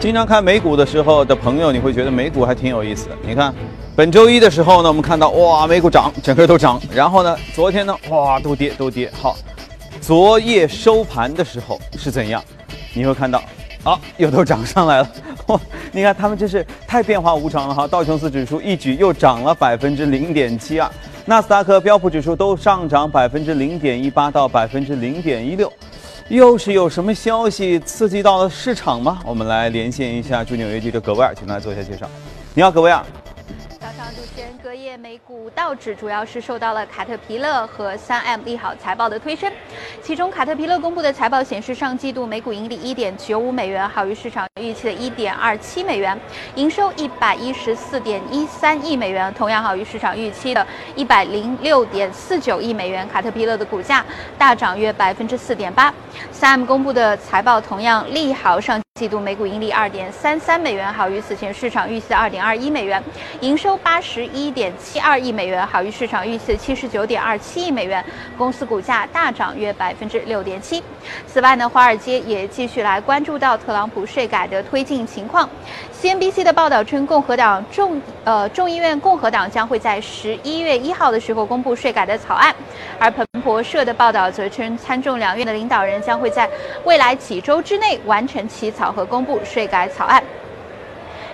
经常看美股的时候的朋友，你会觉得美股还挺有意思的。你看，本周一的时候呢，我们看到哇，美股涨，整个都涨。然后呢，昨天呢，哇，都跌，都跌。好，昨夜收盘的时候是怎样？你会看到，啊，又都涨上来了。哇，你看他们真是太变化无常了哈。道琼斯指数一举又涨了百分之零点七二，纳斯达克、标普指数都上涨百分之零点一八到百分之零点一六。又是有什么消息刺激到了市场吗？我们来连线一下驻纽约记者葛威尔，请他做一下介绍。你好，葛威尔。隔夜美股道指主要是受到了卡特皮勒和三 M 利好财报的推升。其中，卡特皮勒公布的财报显示，上季度每股盈利一点九五美元，好于市场预期的一点二七美元；营收一百一十四点一三亿美元，同样好于市场预期的一百零六点四九亿美元。卡特皮勒的股价大涨约百分之四点八。三 M 公布的财报同样利好上。季度每股盈利二点三三美元，好于此前市场预期的二点二一美元；营收八十一点七二亿美元，好于市场预期的七十九点二七亿美元。公司股价大涨约百分之六点七。此外呢，华尔街也继续来关注到特朗普税改的推进情况。CNBC 的报道称，共和党众呃众议院共和党将会在十一月一号的时候公布税改的草案，而彭博社的报道则称，参众两院的领导人将会在未来几周之内完成起草。和公布税改草案。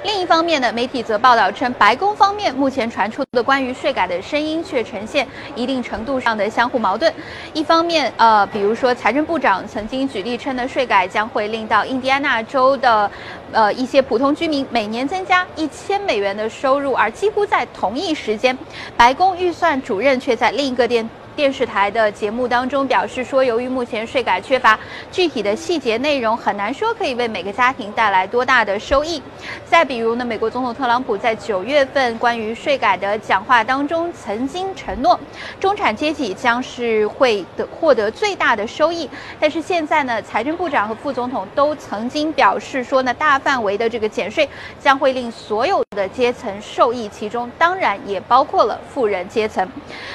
另一方面呢，媒体则报道称，白宫方面目前传出的关于税改的声音却呈现一定程度上的相互矛盾。一方面，呃，比如说财政部长曾经举例称呢，税改将会令到印第安纳州的，呃，一些普通居民每年增加一千美元的收入，而几乎在同一时间，白宫预算主任却在另一个电。电视台的节目当中表示说，由于目前税改缺乏具体的细节内容，很难说可以为每个家庭带来多大的收益。再比如呢，美国总统特朗普在九月份关于税改的讲话当中曾经承诺，中产阶级将是会得获得最大的收益。但是现在呢，财政部长和副总统都曾经表示说呢，大范围的这个减税将会令所有的阶层受益，其中当然也包括了富人阶层。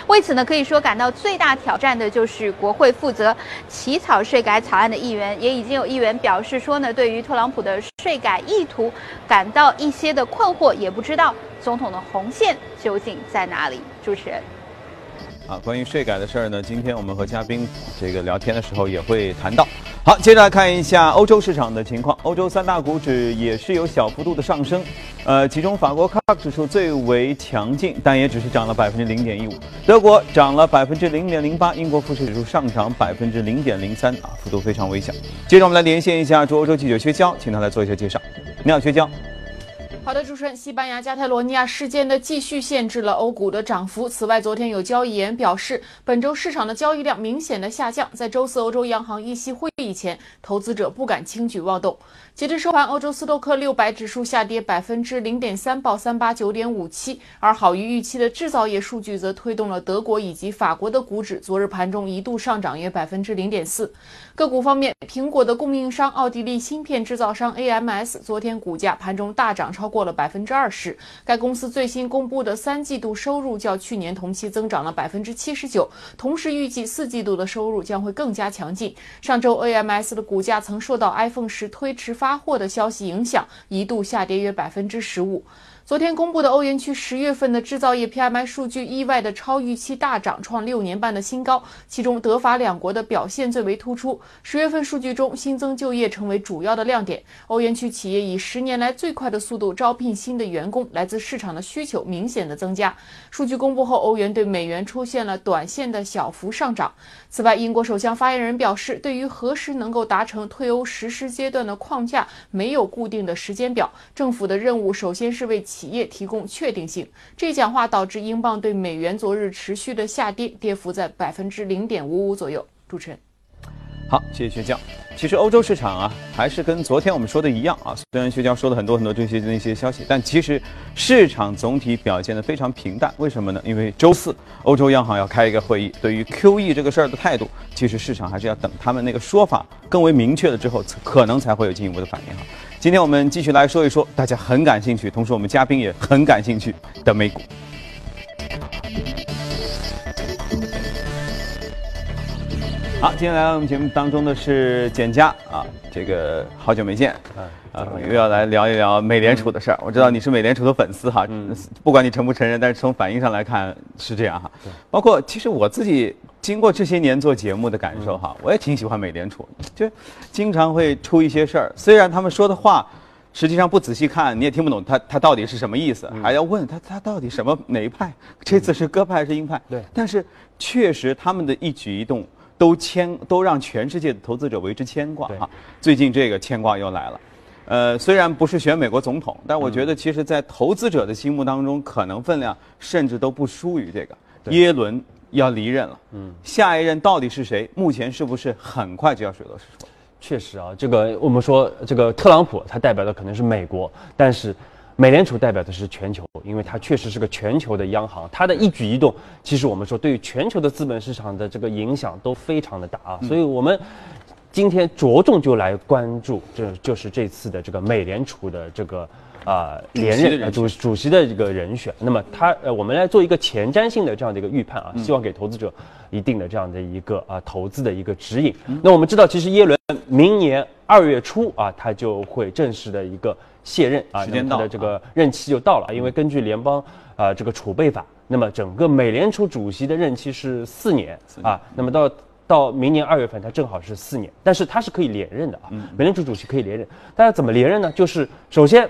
为此呢，可以说感到。最大挑战的就是国会负责起草税改草案的议员，也已经有议员表示说呢，对于特朗普的税改意图感到一些的困惑，也不知道总统的红线究竟在哪里。主持人。啊，关于税改的事儿呢，今天我们和嘉宾这个聊天的时候也会谈到。好，接着来看一下欧洲市场的情况。欧洲三大股指也是有小幅度的上升，呃，其中法国 CAC 指数最为强劲，但也只是涨了百分之零点一五。德国涨了百分之零点零八，英国富时指数上涨百分之零点零三，啊，幅度非常微小。接着我们来连线一下驻欧洲记者薛娇，请他来做一下介绍。你好，薛娇。好的，主持人，西班牙加泰罗尼亚事件的继续限制了欧股的涨幅。此外，昨天有交易员表示，本周市场的交易量明显的下降。在周四欧洲央行议息会议前，投资者不敢轻举妄动。截至收盘，欧洲斯托克六百指数下跌百分之零点三，报三八九点五七。而好于预期的制造业数据则推动了德国以及法国的股指昨日盘中一度上涨约百分之零点四。个股方面，苹果的供应商奥地利芯片制造商 AMS 昨天股价盘中大涨超过。了百分之二十，该公司最新公布的三季度收入较去年同期增长了百分之七十九，同时预计四季度的收入将会更加强劲。上周 AMS 的股价曾受到 iPhone 十推迟发发货的消息影响，一度下跌约百分之十五。昨天公布的欧元区十月份的制造业 PMI 数据意外的超预期大涨，创六年半的新高。其中德法两国的表现最为突出。十月份数据中，新增就业成为主要的亮点。欧元区企业以十年来最快的速度招聘新的员工，来自市场的需求明显的增加。数据公布后，欧元对美元出现了短线的小幅上涨。此外，英国首相发言人表示，对于何时能够达成退欧实施阶段的框架，没有固定的时间表。政府的任务首先是为企业提供确定性。这讲话导致英镑对美元昨日持续的下跌，跌幅在百分之零点五五左右。主持人。好，谢谢薛教。其实欧洲市场啊，还是跟昨天我们说的一样啊。虽然薛教说了很多很多这些那些消息，但其实市场总体表现的非常平淡。为什么呢？因为周四欧洲央行要开一个会议，对于 QE 这个事儿的态度，其实市场还是要等他们那个说法更为明确了之后，可能才会有进一步的反应哈。今天我们继续来说一说大家很感兴趣，同时我们嘉宾也很感兴趣的美股。好，今天来到我们节目当中的是简佳啊，这个好久没见，啊，又要来聊一聊美联储的事儿。我知道你是美联储的粉丝哈，不管你承不承认，但是从反应上来看是这样哈。包括其实我自己经过这些年做节目的感受哈，我也挺喜欢美联储，就经常会出一些事儿，虽然他们说的话。实际上不仔细看你也听不懂他他到底是什么意思，还要问他他到底什么哪一派？这次是鸽派还是鹰派？对，但是确实他们的一举一动都牵都让全世界的投资者为之牵挂哈。最近这个牵挂又来了，呃，虽然不是选美国总统，但我觉得其实在投资者的心目当中，可能分量甚至都不输于这个耶伦要离任了。嗯，下一任到底是谁？目前是不是很快就要水落石出？确实啊，这个我们说这个特朗普他代表的可能是美国，但是美联储代表的是全球，因为它确实是个全球的央行，它的一举一动，其实我们说对于全球的资本市场的这个影响都非常的大啊，所以我们今天着重就来关注，这就是这次的这个美联储的这个。啊，连任主主席的这个人选，那么他呃，我们来做一个前瞻性的这样的一个预判啊，希望给投资者一定的这样的一个啊投资的一个指引。那我们知道，其实耶伦明年二月初啊，他就会正式的一个卸任啊，时间到的这个任期就到了，因为根据联邦啊这个储备法，那么整个美联储主席的任期是四年啊，那么到到明年二月份，他正好是四年，但是他是可以连任的啊，美联储主席可以连任，大家怎么连任呢？就是首先。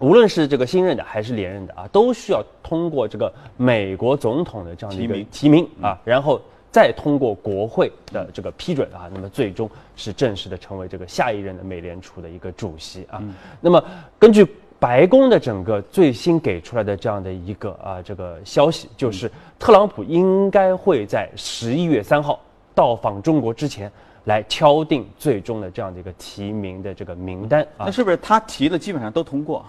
无论是这个新任的还是连任的啊，都需要通过这个美国总统的这样的一个提名啊，然后再通过国会的这个批准啊，那么最终是正式的成为这个下一任的美联储的一个主席啊。那么根据白宫的整个最新给出来的这样的一个啊这个消息，就是特朗普应该会在十一月三号到访中国之前来敲定最终的这样的一个提名的这个名单啊。那是不是他提的基本上都通过？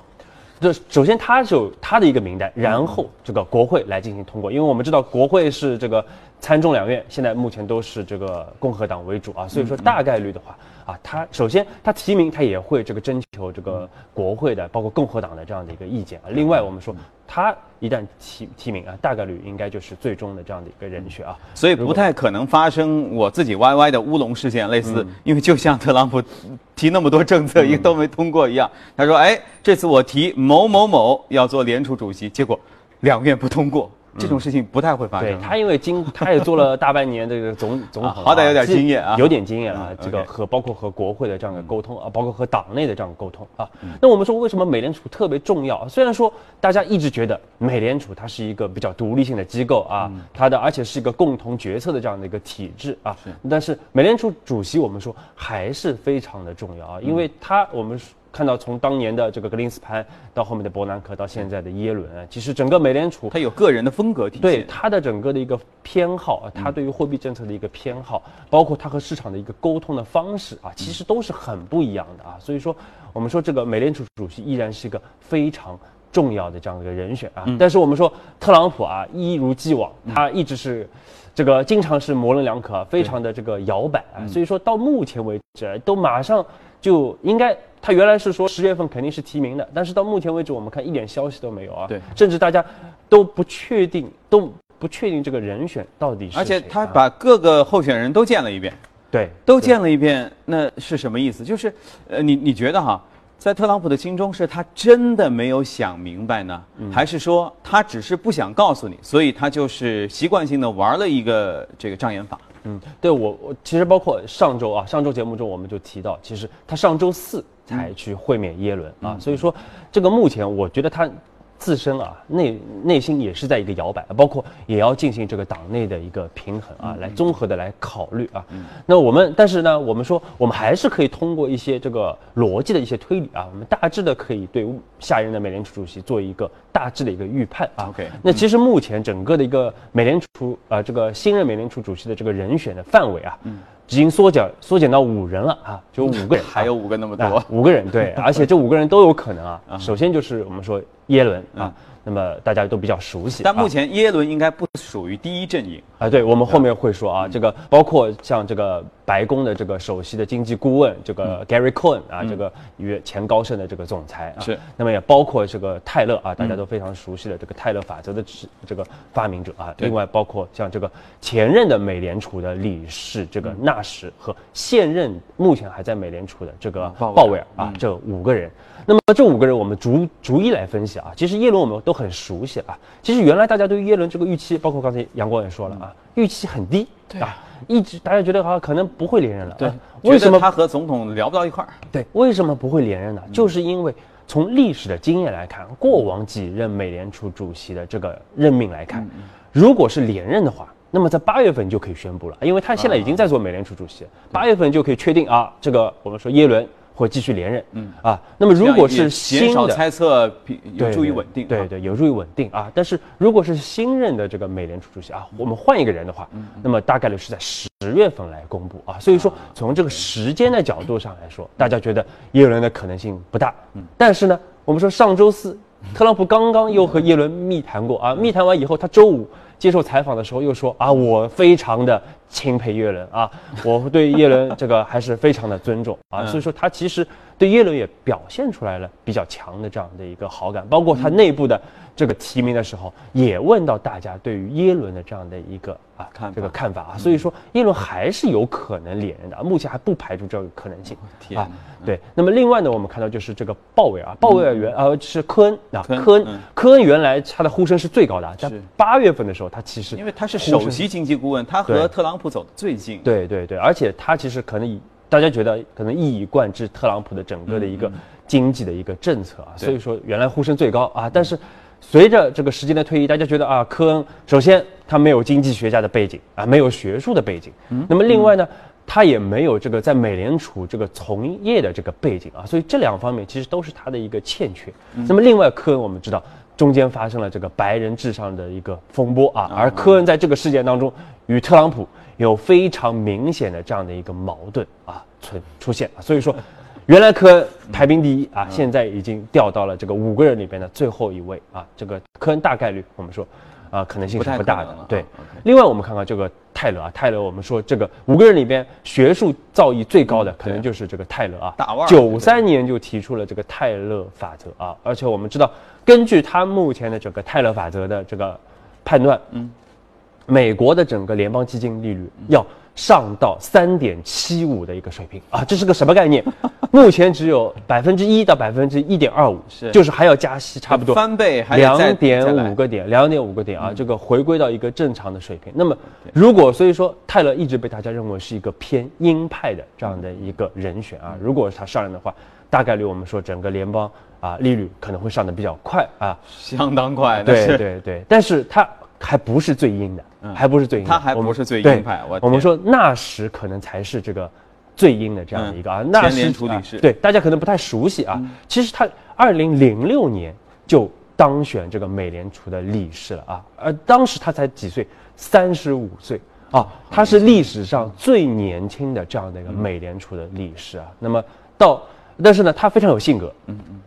这首先，他有他的一个名单，然后这个国会来进行通过，因为我们知道国会是这个参众两院，现在目前都是这个共和党为主啊，所以说大概率的话。啊，他首先他提名他也会这个征求这个国会的，包括共和党的这样的一个意见啊。另外，我们说他一旦提提名啊，大概率应该就是最终的这样的一个人选啊。所以不太可能发生我自己 YY 的乌龙事件，类似，因为就像特朗普提那么多政策一个都没通过一样。他说，哎，这次我提某某某要做联储主席，结果两院不通过。这种事情不太会发生。对他，因为经他也做了大半年这个总 总统，好歹有点经验啊，有点经验啊。这个和包括和国会的这样的沟通啊，包括和党内的这样的沟通啊。那我们说为什么美联储特别重要？虽然说大家一直觉得美联储它是一个比较独立性的机构啊，它的而且是一个共同决策的这样的一个体制啊，但是美联储主席我们说还是非常的重要啊，因为他我们。看到从当年的这个格林斯潘到后面的伯南克到现在的耶伦，其实整个美联储它有个人的风格体现，对它的整个的一个偏好啊，它对于货币政策的一个偏好，包括它和市场的一个沟通的方式啊，其实都是很不一样的啊。所以说，我们说这个美联储主席依然是一个非常重要的这样的一个人选啊。但是我们说特朗普啊，一如既往，他一直是这个经常是模棱两可，非常的这个摇摆啊。所以说到目前为止，都马上就应该。他原来是说十月份肯定是提名的，但是到目前为止，我们看一点消息都没有啊。对，甚至大家都不确定，都不确定这个人选到底是。而且他把各个候选人都见了一遍，对，都见了一遍，那是什么意思？就是，呃，你你觉得哈，在特朗普的心中，是他真的没有想明白呢，还是说他只是不想告诉你，所以他就是习惯性的玩了一个这个障眼法？嗯，对我我其实包括上周啊，上周节目中我们就提到，其实他上周四。才去会面耶伦啊，所以说这个目前我觉得他自身啊内内心也是在一个摇摆，包括也要进行这个党内的一个平衡啊，来综合的来考虑啊。那我们但是呢，我们说我们还是可以通过一些这个逻辑的一些推理啊，我们大致的可以对下一任的美联储主席做一个大致的一个预判啊。OK，那其实目前整个的一个美联储啊这个新任美联储主席的这个人选的范围啊。已经缩减缩减到五人了啊，就五个人，还有五个那么多，五个人对，而且这五个人都有可能啊。首先就是我们说耶伦啊，那么大家都比较熟悉。但目啊。前耶伦应该不属于第一阵营。啊，对，我们后面会说啊，这个包括像这个白宫的这个首席的经济顾问这个 Gary Cohn 啊，这个与前高盛的这个总裁啊，是，那么也包括这个泰勒啊，大家都非常熟悉的这个泰勒法则的这这个发明者啊，另外包括像这个前任的美联储的理事这个纳什和现任目前还在美联储的这个鲍威尔啊嗯，这五个人。那么这五个人，我们逐逐一来分析啊。其实耶伦我们都很熟悉啊。其实原来大家对于耶伦这个预期，包括刚才杨光也说了啊，预期很低啊，一直大家觉得好像可能不会连任了。对啊，为什么他和总统聊不到一块儿？对，为什么不会连任呢？就是因为从历史的经验来看，过往几任美联储主席的这个任命来看，如果是连任的话，那么在八月份就可以宣布了，因为他现在已经在做美联储主席，八月份就可以确定啊，这个我们说耶伦会继续连任，嗯啊，那么如果是新的。猜测，有助于稳定。啊对对，有助于稳定啊。但是如果是新任的这个美联储主席啊，我们换一个人的话，嗯那么大概率是在十月份来公布啊。所以说，从这个时间的角度上来说，大家觉得耶伦的可能性不大。嗯但是呢，我们说上周四，特朗普刚刚又和耶伦密谈过啊，密谈完以后，他周五接受采访的时候又说啊，我非常的钦佩耶伦啊，我对耶伦这个还是非常的尊重啊。嗯所以说他其实对耶伦也表现出来了比较强的这样的一个好感，包括他内部的这个提名的时候，也问到大家对于耶伦的这样的一个啊看这个看法啊。所以说耶伦还是有可能连任的，啊目前还不排除这个可能性啊。对，那么另外呢，我们看到就是这个鲍威尔，鲍威尔原呃是科恩啊，科恩科恩原来他的呼声是最高的，在是八月份的时候，他其实因为他是首席经济顾问，他和特朗普走的最近。对对对，而且他其实可能以大家觉得可能一以贯之特朗普的整个的一个经济的一个政策啊，对所以说原来呼声最高啊，但是随着这个时间的推移，大家觉得啊，科恩首先他没有经济学家的背景啊，没有学术的背景，那么另外呢。他也没有这个在美联储这个从业的这个背景啊，所以这两方面其实都是他的一个欠缺。那么另外，科恩我们知道中间发生了这个白人至上的一个风波啊，而科恩在这个事件当中与特朗普有非常明显的这样的一个矛盾啊存出现啊，所以说。原来科恩排名第一啊，现在已经掉到了这个五个人里边的最后一位啊。这个科恩大概率我们说，啊，可能性是不大。的对另外我们看看这个泰勒啊，泰勒我们说这个五个人里边学术造诣最高的，可能就是这个泰勒啊。大腕九三年就提出了这个泰勒法则啊，而且我们知道，根据他目前的整个泰勒法则的这个判断，嗯，美国的整个联邦基金利率要上到三点七五的一个水平。啊，这是个什么概念？目前只有百分之一到百分之一点二五，是。就是还要加息差不多翻倍两点五个点，两点五个点啊，这个回归到一个正常的水平。那么，如果所以说泰勒一直被大家认为是一个偏鹰派的这样的一个人选啊，如果他上任的话，大概率我们说整个联邦啊利率可能会上的比较快啊，相当快。对对对，但是他还不是最鹰的，还不是最他还不是最鹰派我我们说纳什可能才是这个最鹰的这样的一个啊，纳什理对，大家可能不太熟悉啊。其实他二零零六年就当选这个美联储的理事了啊，而当时他才几岁，三十五岁啊，他是历史上最年轻的这样的一个美联储的理事啊。那么到，但是呢，他非常有性格，嗯。嗯。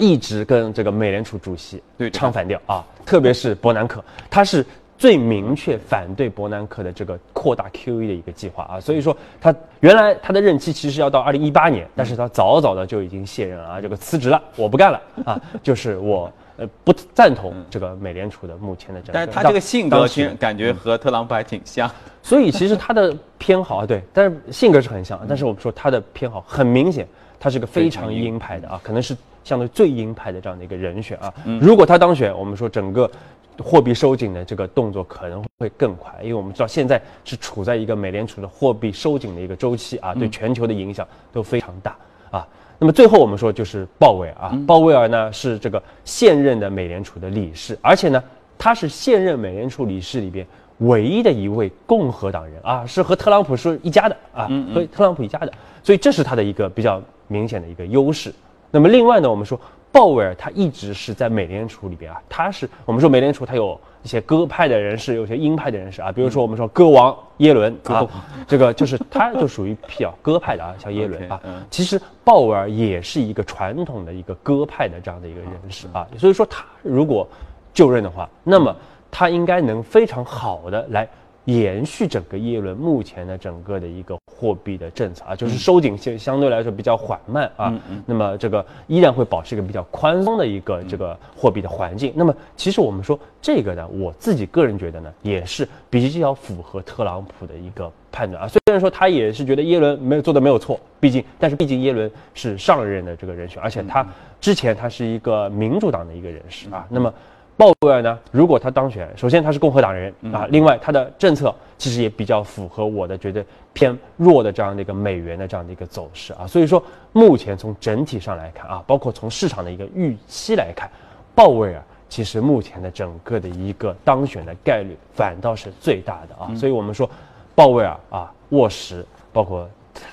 一直跟这个美联储主席对。唱反调啊，特别是伯南克，他是最明确反对伯南克的这个扩大 QE 的一个计划啊，所以说他原来他的任期其实要到二零一八年，但是他早早的就已经卸任了啊，这个辞职了，我不干了啊，就是我呃不赞同这个美联储的目前的这样，但是他这个性格其实感觉和特朗普还挺像。所以其实他的偏好啊，对，但是性格是很像，但是我们说他的偏好很明显，他是个非常鹰派的啊，可能是相对最鹰派的这样的一个人选啊。如果他当选，我们说整个货币收紧的这个动作可能会更快，因为我们知道现在是处在一个美联储的货币收紧的一个周期啊，对全球的影响都非常大啊。那么最后我们说就是鲍威尔啊，鲍威尔呢是这个现任的美联储的理事，而且呢他是现任美联储理事里边唯一的一位共和党人啊，是和特朗普是一家的啊，和特朗普一家的，所以这是他的一个比较明显的一个优势。那么另外呢，我们说鲍威尔他一直是在美联储里边啊，他是我们说美联储他有一些鸽派的人士，有些鹰派的人士啊，比如说我们说鸽王耶伦啊，这个就是他就属于比较鸽派的啊，像耶伦啊嗯，其实鲍威尔也是一个传统的一个鸽派的这样的一个人士啊，所以说他如果就任的话，那么他应该能非常好的来。延续整个耶伦目前的整个的一个货币的政策啊，就是收紧相相对来说比较缓慢啊，那么这个依然会保持一个比较宽松的一个这个货币的环境。那么其实我们说这个呢，我自己个人觉得呢，也是比较符合特朗普的一个判断啊。虽然说他也是觉得耶伦没有做的没有错，毕竟但是毕竟耶伦是上任的这个人选，而且他之前他是一个民主党的一个人士啊，那么。鲍威尔呢？如果他当选，首先他是共和党人啊，另外他的政策其实也比较符合我的觉得偏弱的这样的一个美元的这样的一个走势啊，所以说目前从整体上来看啊，包括从市场的一个预期来看，鲍威尔其实目前的整个的一个当选的概率反倒是最大的啊，所以我们说鲍威尔啊、沃什，包括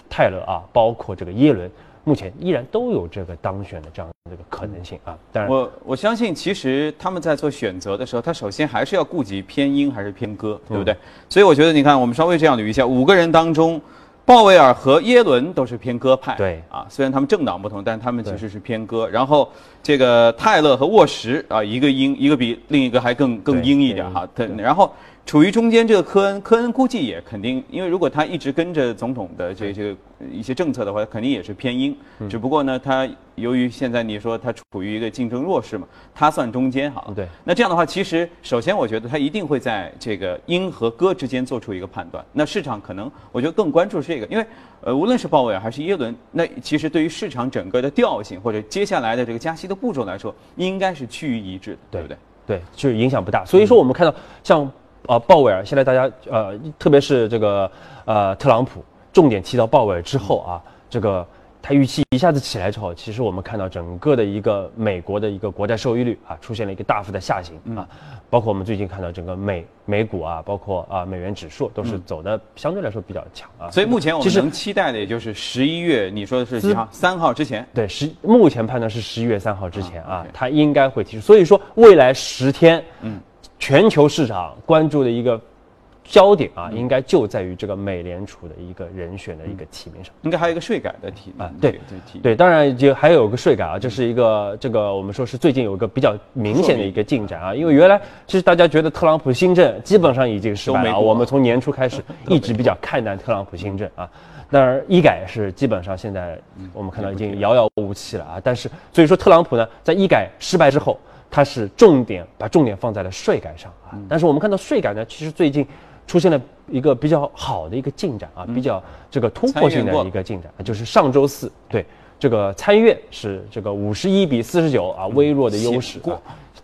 泰勒啊，包括这个耶伦。目前依然都有这个当选的这样这个可能性啊，当然我我相信，其实他们在做选择的时候，他首先还是要顾及偏鹰还是偏鸽，对不对？所以我觉得，你看，我们稍微这样捋一下，五个人当中，鲍威尔和耶伦都是偏鸽派，对啊，虽然他们政党不同，但他们其实是偏鸽。然后这个泰勒和沃什啊，一个鹰，一个比另一个还更更鹰一点哈，对，然后。处于中间这个科恩，科恩估计也肯定，因为如果他一直跟着总统的这这个一些政策的话，肯定也是偏鹰。只不过呢，他由于现在你说他处于一个竞争弱势嘛，他算中间哈。对。那这样的话，其实首先我觉得他一定会在这个鹰和鸽之间做出一个判断。那市场可能我觉得更关注是这个，因为呃，无论是鲍威尔还是耶伦，那其实对于市场整个的调性或者接下来的这个加息的步骤来说，应该是趋于一致的，对不对？对，就是影响不大。所以说我们看到像。啊，鲍威尔，现在大家呃，特别是这个呃，特朗普重点提到鲍威尔之后啊，这个他预期一下子起来之后，其实我们看到整个的一个美国的一个国债收益率啊，出现了一个大幅的下行啊，包括我们最近看到整个美美股啊，包括啊美元指数都是走的相对来说比较强啊。所以目前我们能期待的也就是十一月，你说的是几号？三号之前？对，十目前判断是十一月三号之前啊，它应该会提出。所以说未来十天，嗯。全球市场关注的一个焦点啊，应该就在于这个美联储的一个人选的一个提名上。应该还有一个税改的提啊，对。对，当然就还有个税改啊，这是一个这个我们说是最近有一个比较明显的一个进展啊，因为原来其实大家觉得特朗普新政基本上已经失败了，我们从年初开始一直比较看淡特朗普新政啊，当然医改是基本上现在我们看到已经遥遥无期了啊，但是所以说特朗普呢在医改失败之后。它是重点把重点放在了税改上啊，但是我们看到税改呢，其实最近出现了一个比较好的一个进展啊，比较这个突破性的一个进展，就是上周四对这个参议院是这个五十一比四十九啊微弱的优势过，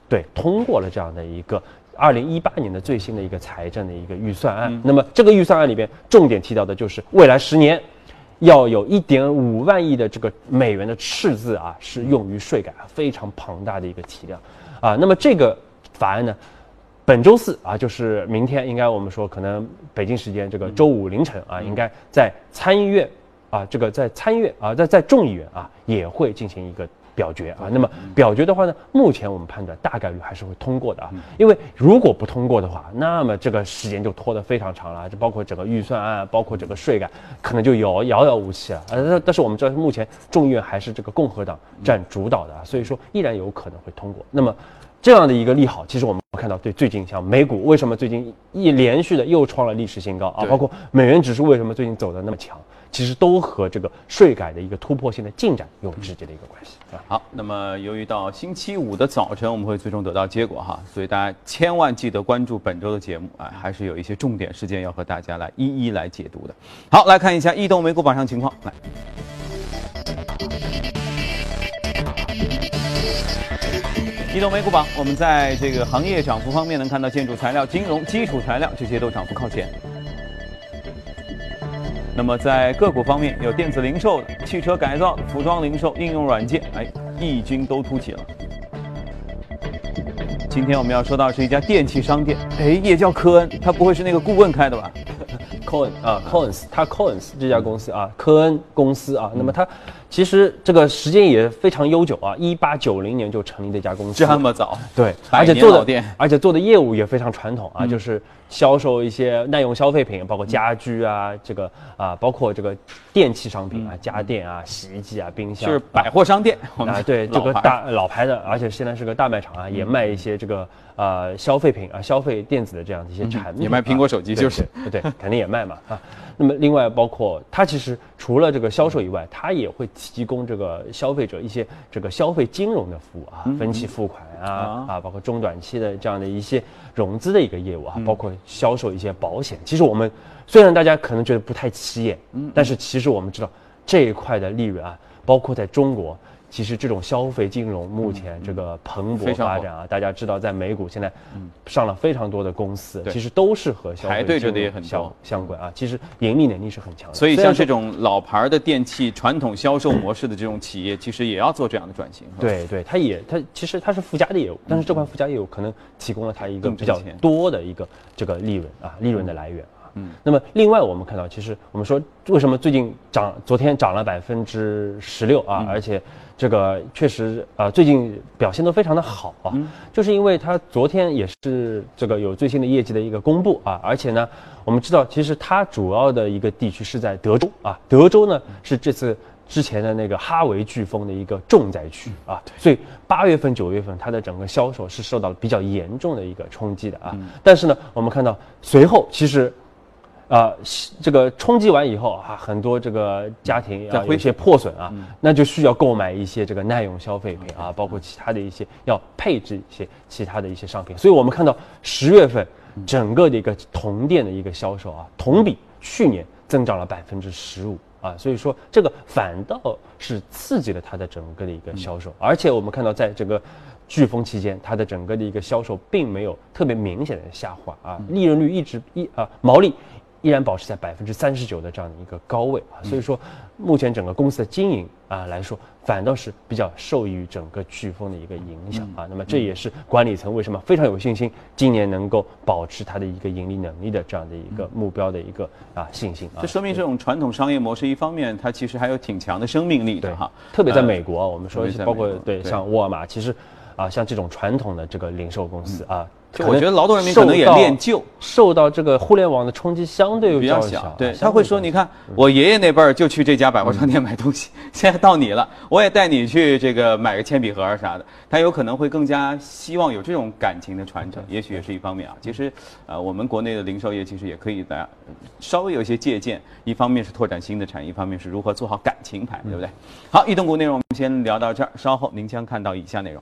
对通过了这样的一个二零一八年的最新的一个财政的一个预算案。那么这个预算案里边重点提到的就是未来十年。要有一点五万亿的这个美元的赤字啊，是用于税改，非常庞大的一个体量，啊，那么这个法案呢，本周四啊，就是明天，应该我们说可能北京时间这个周五凌晨啊，应该在参议院啊，这个在参议院啊，在在众议院啊，也会进行一个。表决啊，那么表决的话呢，目前我们判断大概率还是会通过的啊，因为如果不通过的话，那么这个时间就拖得非常长了，就包括整个预算案，包括整个税改，可能就遥遥遥无期了。呃，但是我们知道目前众议院还是这个共和党占主导的，啊所以说依然有可能会通过。那么这样的一个利好，其实我们看到对最近像美股为什么最近一连续的又创了历史新高啊，包括美元指数为什么最近走的那么强？其实都和这个税改的一个突破性的进展有直接的一个关系。好，那么由于到星期五的早晨我们会最终得到结果哈，所以大家千万记得关注本周的节目啊，还是有一些重点事件要和大家来一一来解读的。好，来看一下异动美股榜上情况。来，异动美股榜，我们在这个行业涨幅方面能看到建筑材料、金融、基础材料这些都涨幅靠前。那么在个股方面，有电子零售的、汽车改造、服装零售、应用软件，哎，异军都突起了。今天我们要说到是一家电器商店，哎，也叫科恩，他不会是那个顾问开的吧？科恩啊，科恩斯，它科恩斯这家公司啊，科恩公司啊，那么它其实这个时间也非常悠久啊，一八九零年就成立的一家公司，这么早，对，而且做的而且做的业务也非常传统啊，就是销售一些耐用消费品，包括家居啊，这个啊，包括这个电器商品啊，家电啊，洗衣机啊，冰箱，就是百货商店，啊，对，这个大老牌的，而且现在是个大卖场啊，也卖一些这个呃消费品啊，消费电子的这样的一些产品，也卖苹果手机就是。对对，肯定也卖嘛啊。那么另外包括它其实除了这个销售以外，它也会提供这个消费者一些这个消费金融的服务啊，分期付款啊啊啊，包括中短期的这样的一些融资的一个业务啊，包括销售一些保险。其实我们虽然大家可能觉得不太起眼，但是其实我们知道这一块的利润啊，包括在中国。其实这种消费金融目前这个蓬勃发展啊，大家知道，在美股现在上了非常多的公司，其实都是和消费排队着的金融也很多相相关啊。其实盈利能力是很强的，所以像这种老牌的电器传统销售模式的这种企业，其实也要做这样的转型。对对，它也它其实它是附加的业务，但是这块附加业务可能提供了它一个比较钱多的一个这个利润啊，利润的来源啊。嗯，那么另外我们看到，其实我们说为什么最近涨，昨天涨了百分之十六啊，而且这个确实啊、最近表现都非常的好啊，就是因为它昨天也是这个有最新的业绩的一个公布啊，而且呢，我们知道其实它主要的一个地区是在德州啊，德州呢是这次之前的那个哈维飓风的一个重灾区啊，所以八月份、九月份它的整个销售是受到了比较严重的一个冲击的啊。但是呢，我们看到随后其实。啊、这个冲击完以后啊，很多这个家庭在恢复啊有一些破损啊，那就需要购买一些这个耐用消费品啊，包括其他的一些要配置一些其他的一些商品。所以我们看到十月份整个的一个同店的一个销售啊，同比去年增长了百分之十五啊，所以说这个反倒是刺激了它的整个的一个销售，而且我们看到在这个。飓风期间，它的整个的一个销售并没有特别明显的下滑啊，利润率一直一啊毛利依然保持在百分之三十九的这样的一个高位啊，所以说目前整个公司的经营啊来说，反倒是比较受益于整个飓风的一个影响啊。那么这也是管理层为什么非常有信心，今年能够保持它的一个盈利能力的这样的一个目标的一个啊信心啊这。说明这种传统商业模式，一方面它其实还有挺强的生命力的对哈。特别在呃美国啊，我们说特别在包括对对像沃尔玛，其实啊像这种传统的这个零售公司啊，就我觉得劳动人民可能也恋旧，受到这个互联网的冲击相对比较较小，对，啊他会说，你看我爷爷那辈儿就去这家百货商店买东西，现在到你了，我也带你去这个买个铅笔盒儿啥的，他有可能会更加希望有这种感情的传承，也许也是一方面啊。其实，呃，我们国内的零售业其实也可以大家稍微有一些借鉴，一方面是拓展新的产业，一方面是如何做好感情牌，对不对？好，移动股内容我们先聊到这儿，稍后您将看到以下内容。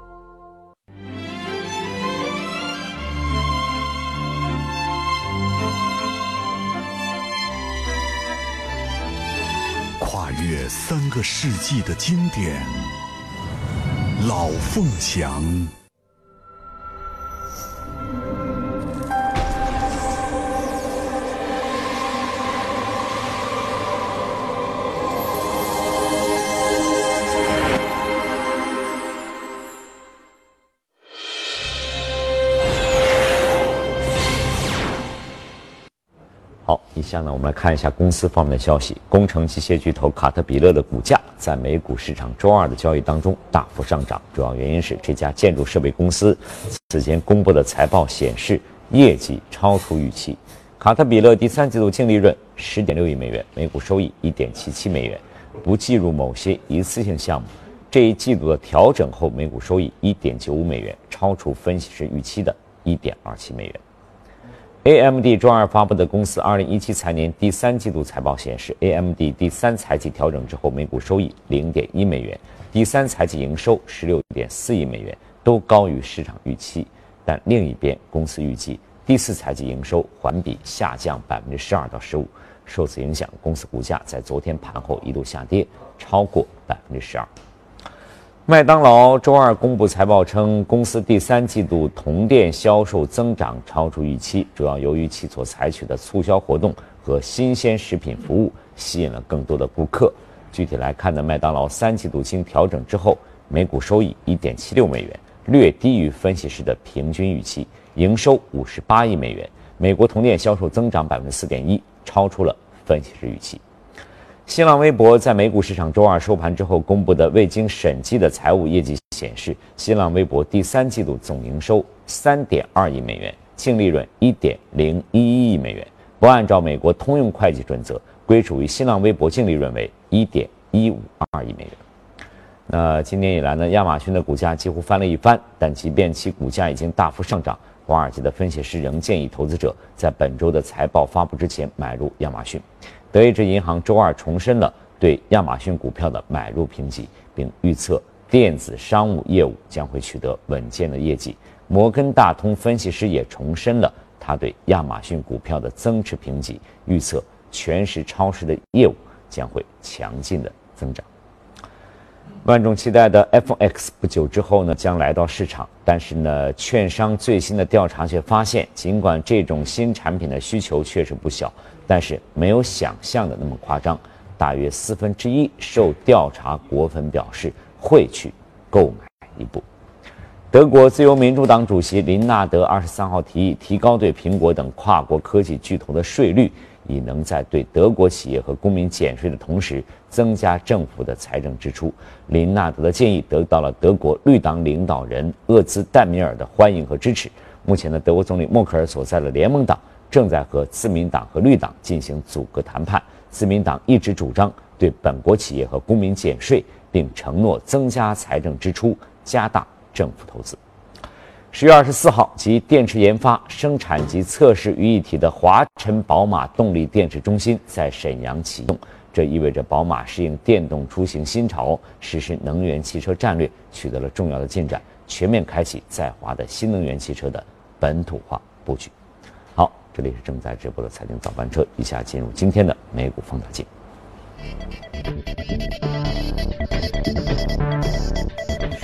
约三个世纪的经典，《老凤祥》。下呢，我们来看一下公司方面的消息。工程机械巨头卡特彼勒的股价在美股市场周二的交易当中大幅上涨，主要原因是这家建筑设备公司此前公布的财报显示业绩超出预期。卡特彼勒第三季度净利润十点六亿美元，每股收益一点七七美元，不计入某些一次性项目。这一季度的调整后每股收益一点九五美元，超出分析师预期的一点二七美元。AMD 周二发布的公司2017财年第三季度财报显示，AMD 第三财季调整之后每股收益0.1美元，第三财季营收16.4亿美元，都高于市场预期。但另一边，公司预计第四财季营收环比下降12%到15%。受此影响，公司股价在昨天盘后一度下跌超过12%。麦当劳周二公布财报称，公司第三季度同店销售增长超出预期，主要由于其所采取的促销活动和新鲜食品服务吸引了更多的顾客。具体来看呢，麦当劳三季度经调整之后，每股收益1.76美元，略低于分析师的平均预期，营收58亿美元，美国同店销售增长4.1%，超出了分析师预期。新浪微博在美股市场周二收盘之后公布的未经审计的财务业绩显示，新浪微博第三季度总营收三点二亿美元，净利润一点零一一亿美元，不按照美国通用会计准则，归属于新浪微博净利润为一点一五二亿美元。那今年以来呢，亚马逊的股价几乎翻了一番，但即便其股价已经大幅上涨，华尔街的分析师仍建议投资者在本周的财报发布之前买入亚马逊。德意志银行周二重申了对亚马逊股票的买入评级，并预测电子商务业务将会取得稳健的业绩。摩根大通分析师也重申了他对亚马逊股票的增持评级，预测全时超市的业务将会强劲的增长。万众期待的 iPhone X 不久之后呢将来到市场，但是呢，券商最新的调查却发现，尽管这种新产品的需求确实不小。但是没有想象的那么夸张，大约四分之一受调查果粉表示会去购买一部。德国自由民主党主席林纳德二十三号提议提高对苹果等跨国科技巨头的税率，以能在对德国企业和公民减税的同时增加政府的财政支出。林纳德的建议得到了德国绿党领导人厄兹戴米尔的欢迎和支持。目前呢，德国总理默克尔所在的联盟党。正在和自民党和绿党进行阻隔谈判。自民党一直主张对本国企业和公民减税，并承诺增加财政支出，加大政府投资。十月二十四号，集电池研发、生产及测试于一体的华晨宝马动力电池中心在沈阳启用。这意味着宝马适应电动出行新潮、实施能源汽车战略取得了重要的进展，全面开启在华的新能源汽车的本土化布局。好这里是正在直播的财经早班车，以下进入今天的美股放大镜。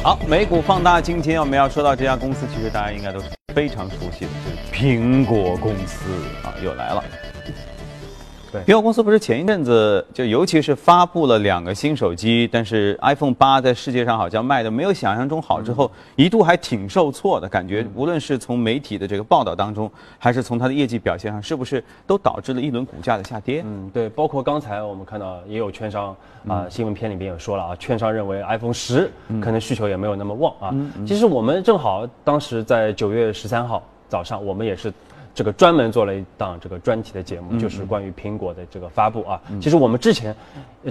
好，美股放大，今天我们要说到这家公司，其实大家应该都是非常熟悉的，就是苹果公司啊，又来了。苹果公司不是前一阵子就尤其是发布了两个新手机，但是 iPhone 八在世界上好像卖的没有想象中好，之后一度还挺受挫的感觉。无论是从媒体的这个报道当中，还是从它的业绩表现上，是不是都导致了一轮股价的下跌？嗯，对。包括刚才我们看到也有券商啊，新闻片里边也说了啊，券商认为 iPhone 十可能需求也没有那么旺啊。其实我们正好当时在九月十三号早上，我们也是。这个专门做了一档这个专题的节目，就是关于苹果的这个发布啊。其实我们之前，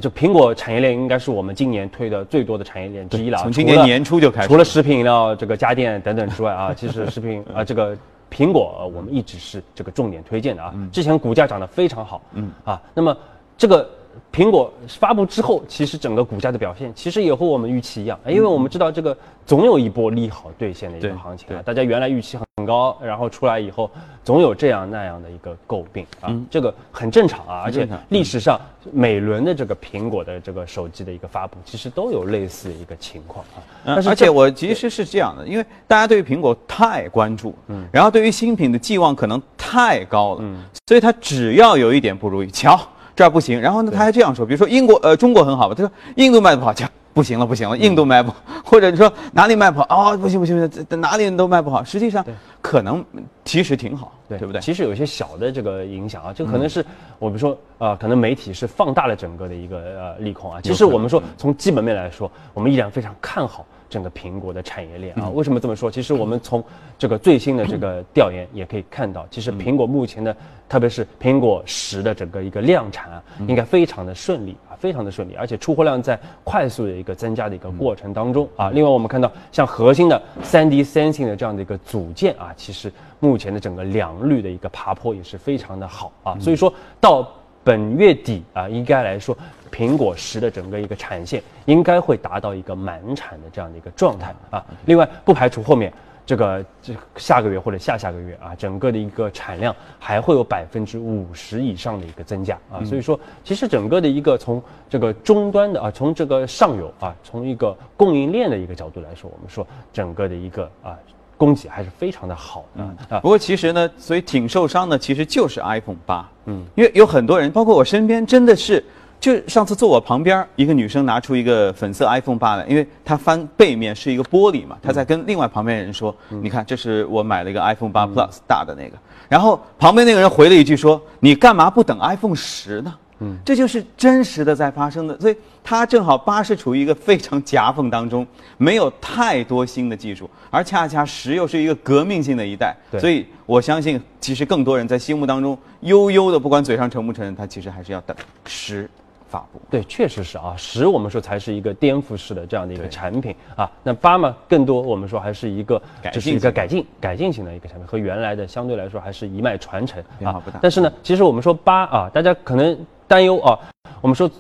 就苹果产业链应该是我们今年推的最多的产业链之一了。从今年年初就开始，除了食品饮料、这个家电等等之外啊，其实食品啊这个苹果我们一直是这个重点推荐的啊。之前股价涨得非常好，嗯啊，那么这个。苹果发布之后，其实整个股价的表现其实也和我们预期一样，因为我们知道这个总有一波利好兑现的一个行情啊，大家原来预期很高，然后出来以后总有这样那样的一个诟病啊，这个很正常啊，而且历史上每轮的这个苹果的这个手机的一个发布，其实都有类似的一个情况啊。但是而且我其实是这样的，因为大家对于苹果太关注，嗯，然后对于新品的寄望可能太高了，嗯，所以它只要有一点不如意，瞧。这儿不行，然后呢，他还这样说，比如说英国，呃，中国很好吧？他说印度卖的不好，这不行了，不行了，印度卖不，或者你说哪里卖不好？哦，不行不行不行，哪里都卖不好。实际上，可能其实挺好，对不对？其实有一些小的这个影响啊，这可能是我们说啊，可能媒体是放大了整个的一个呃利空啊。其实我们说从基本面来说，我们依然非常看好整个苹果的产业链啊。为什么这么说？其实我们从这个最新的这个调研也可以看到，其实苹果目前的，特别是苹果十的整个一个量产啊，应该非常的顺利啊，非常的顺利，而且出货量在快速的一个增加的一个过程当中啊。另外我们看到像核心的三 D sensing 的这样的一个组件啊，其实目前的整个良率的一个爬坡也是非常的好啊。所以说到本月底啊，应该来说，苹果十的整个一个产线应该会达到一个满产的这样的一个状态啊。另外，不排除后面这个这下个月或者下下个月啊，整个的一个产量还会有百分之五十以上的一个增加啊。所以说，其实整个的一个从这个终端的啊，从这个上游啊，从一个供应链的一个角度来说，我们说整个的一个啊。供给还是非常的好的啊。不过其实呢，所以挺受伤的，其实就是 iPhone 八。嗯，因为有很多人，包括我身边，真的是，就上次坐我旁边一个女生拿出一个粉色 iPhone 八来，因为她翻背面是一个玻璃嘛，她在跟另外旁边人说：“你看，这是我买了一个 iPhone 八 Plus 大的那个。”然后旁边那个人回了一句说：“你干嘛不等 iPhone 十呢？”嗯，这就是真实的在发生的，所以它正好八是处于一个非常夹缝当中，没有太多新的技术，而恰恰十又是一个革命性的一代，所以我相信，其实更多人在心目当中悠悠的，不管嘴上承不承认，他其实还是要等十发布。对，确实是啊，十我们说才是一个颠覆式的这样的一个产品啊，那八嘛，更多我们说还是一个，只是一个改进改进型的一个产品，和原来的相对来说还是一脉传承啊。但是呢，其实我们说八啊，大家可能。担忧啊，我们说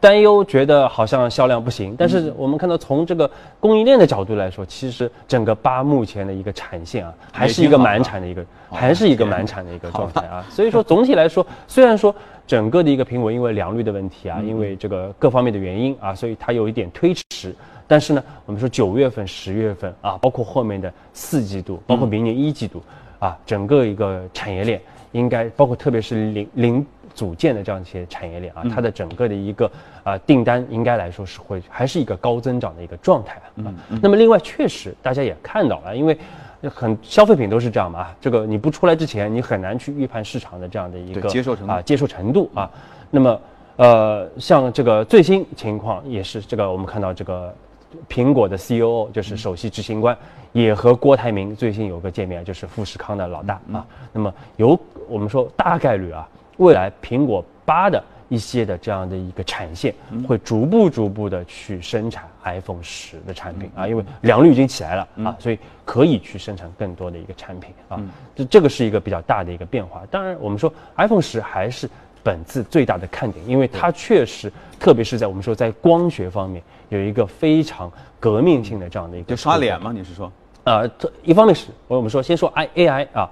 担忧，觉得好像销量不行，但是我们看到从这个供应链的角度来说，其实整个八目前的一个产线啊，还是一个满产的一个，还是一个满产的一个状态啊。所以说总体来说，虽然说整个的一个苹果因为良率的问题啊，因为这个各方面的原因啊，所以它有一点推迟，但是呢，我们说九月份、十月份啊，包括后面的四季度，包括明年一季度啊，整个一个产业链应该包括特别是零零。组建的这样一些产业链啊，它的整个的一个啊订单应该来说是会还是一个高增长的一个状态啊。那么另外确实大家也看到了，因为很消费品都是这样嘛啊，这个你不出来之前你很难去预判市场的这样的一个接受程度啊接受程度啊。那么呃像这个最新情况也是这个我们看到这个苹果的 COO 就是首席执行官也和郭台铭最近有个见面，就是富士康的老大啊。那么有我们说大概率啊。未来苹果八的一些的这样的一个产线会逐步逐步的去生产 iPhone 十的产品啊，因为良率已经起来了啊，所以可以去生产更多的一个产品啊，这这个是一个比较大的一个变化。当然，我们说 iPhone 十还是本次最大的看点，因为它确实，特别是在我们说在光学方面有一个非常革命性的这样的一个。就刷脸吗？你是说？啊，一方面是我们说先说 I A I 啊。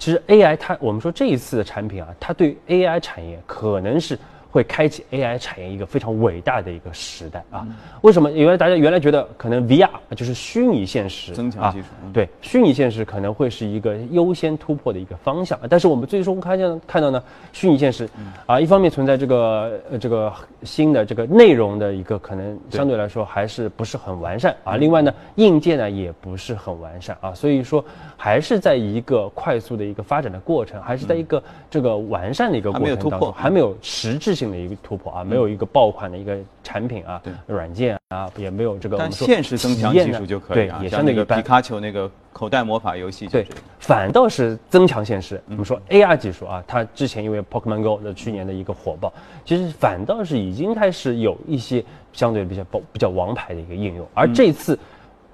其实 AI 它，我们说这一次的产品啊，它对 AI 产业可能是。会开启 AI 产业一个非常伟大的一个时代啊！为什么？因为大家原来觉得可能 VR 就是虚拟现实增强技术，对虚拟现实可能会是一个优先突破的一个方向。但是我们最终看见看到呢，虚拟现实啊，一方面存在这个呃这个新的这个内容的一个可能相对来说还是不是很完善啊。另外呢，硬件呢也不是很完善啊，所以说还是在一个快速的一个发展的过程，还是在一个这个完善的一个过程当中，还没有实质。性的一个突破啊，没有一个爆款的一个产品啊，软件啊，也没有这个。但现实增强技术就可以啊，对，也像那个皮卡丘那个口袋魔法游戏。对，反倒是增强现实。我们说 AR 技术啊，它之前因为 Pokemon Go 的去年的一个火爆，其实反倒是已经开始有一些相对比较比较王牌的一个应用。而这次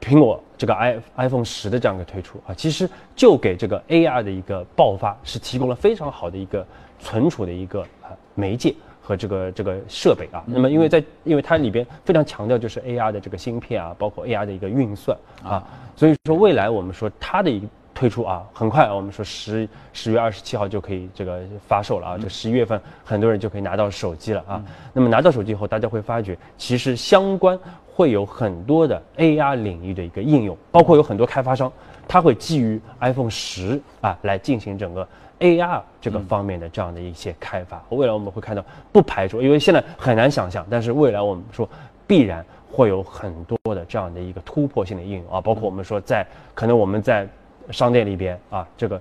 苹果这个 i iPhone 十的这样一个推出啊，其实就给这个 AR 的一个爆发是提供了非常好的一个存储的一个啊媒介。和这个这个设备啊，那么因为在因为它里边非常强调就是 AR 的这个芯片啊，包括 AR 的一个运算啊，所以说未来我们说它的一个推出啊，很快我们说十十月二十七号就可以这个发售了啊，这十一月份很多人就可以拿到手机了啊。那么拿到手机以后，大家会发觉其实相关会有很多的 AR 领域的一个应用，包括有很多开发商，他会基于 iPhone 十啊来进行整个。AR 这个方面的这样的一些开发，未来我们会看到，不排除，因为现在很难想象，但是未来我们说必然会有很多的这样的一个突破性的应用啊，包括我们说在可能我们在商店里边啊，这个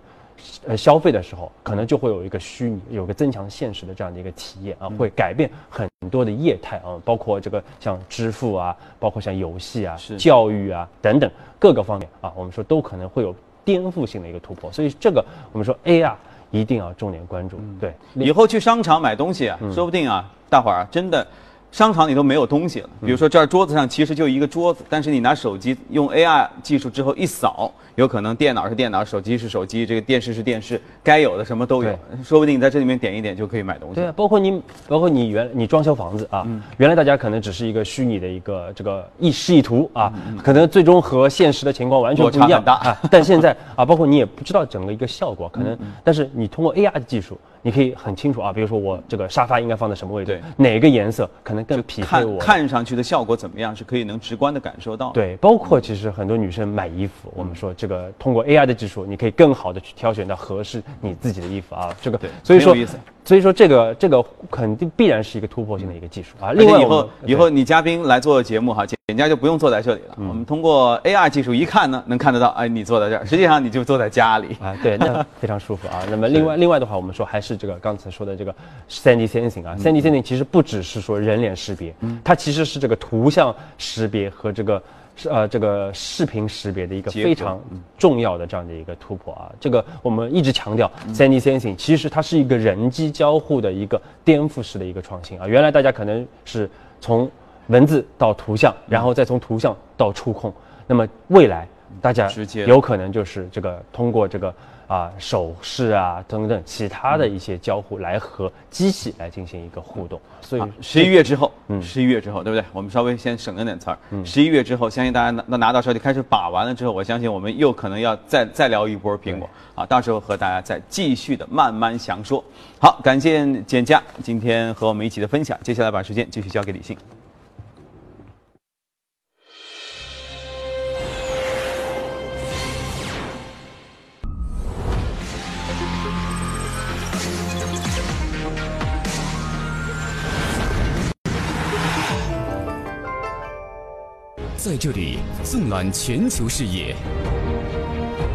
呃消费的时候，可能就会有一个虚拟、有个增强现实的这样的一个体验啊，会改变很多的业态啊，包括这个像支付啊，包括像游戏啊、教育啊等等各个方面啊，我们说都可能会有颠覆性的一个突破。所以这个我们说 A 啊一定要重点关注。对，以后去商场买东西啊，说不定啊，大伙儿啊真的。商场里都没有东西了，比如说这儿桌子上其实就一个桌子，但是你拿手机用 AI 技术之后一扫，有可能电脑是电脑，手机是手机，这个电视是电视，该有的什么都有，说不定你在这里面点一点就可以买东西。对啊，包括你，包括你原你装修房子啊，原来大家可能只是一个虚拟的一个这个意示意图啊，可能最终和现实的情况完全不一样啊。但现在啊，包括你也不知道整个一个效果，可能，但是你通过 AI 的技术。你可以很清楚啊，比如说我这个沙发应该放在什么位置，哪个颜色可能更匹配我，看上去的效果怎么样，是可以能直观的感受到。对，包括其实很多女生买衣服，我们说这个通过 AI 的技术，你可以更好的去挑选到合适你自己的衣服啊，这个，所以说。所以说这个这个肯定必然是一个突破性的一个技术啊。另外以后以后你嘉宾来做节目哈，简家就不用坐在这里了。我们通过 AR 技术一看呢，能看得到，哎，你坐在这儿，实际上你就坐在家里啊。对，那非常舒服啊。那么另外另外的话，我们说还是这个刚才说的这个 3D sensing 啊，3D sensing 其实不只是说人脸识别，它其实是这个图像识别和这个。是呃，这个视频识别的一个非常重要的这样的一个突破啊。这个我们一直强调，3D sensing 其实它是一个人机交互的一个颠覆式的一个创新啊。原来大家可能是从文字到图像，然后再从图像到触控，那么未来大家有可能就是这个通过这个。啊，手势啊，等等，其他的一些交互来和机器来进行一个互动。所以十一月之后，嗯，十一月之后，对不对？我们稍微先省着点词儿。十一月之后，相信大家拿拿到手里开始把玩了之后，我相信我们又可能要再再聊一波苹果啊，到时候和大家再继续的慢慢详说。好，感谢简佳今天和我们一起的分享，接下来把时间继续交给李信。在这里纵览全球视野，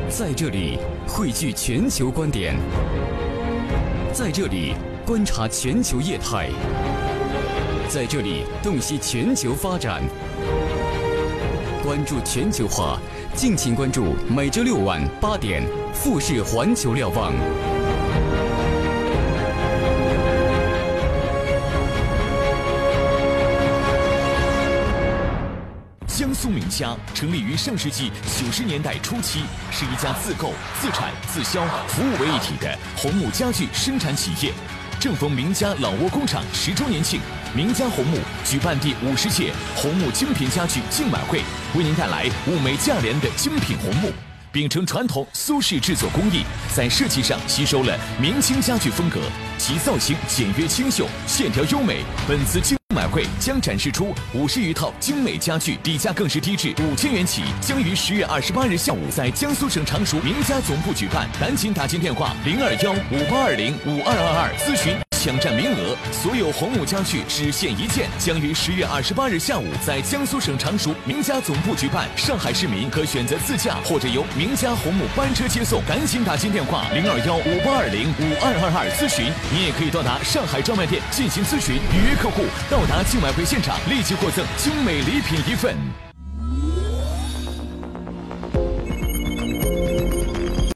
在这里汇聚全球观点，在这里观察全球业态，在这里洞悉全球发展，关注全球化，敬请关注每周六晚八点富士环球瞭望。苏名家成立于上世纪九十年代初期，是一家自购、自产、自销、服务为一体的红木家具生产企业。正逢名家老挝工厂十周年庆，名家红木举办第五十届红木精品家具竞买会，为您带来物美价廉的精品红木。秉承传统苏式制作工艺，在设计上吸收了明清家具风格，其造型简约清秀，线条优美。本次精展会将展示出五十余套精美家具，底价更是低至五千元起，将于十月二十八日下午在江苏省常熟名家总部举办。赶紧打进电话零二幺五八二零五二二二咨询抢占名额。所有红木家具只限一件，将于十月二十八日下午在江苏省常熟名家总部举办。上海市民可选择自驾或者由名家红木班车接送。赶紧打进电话零二幺五八二零五二二二咨询。你也可以到达上海专卖店进行咨询，预约客户到。到达竞买会现场，立即获赠精美礼品一份。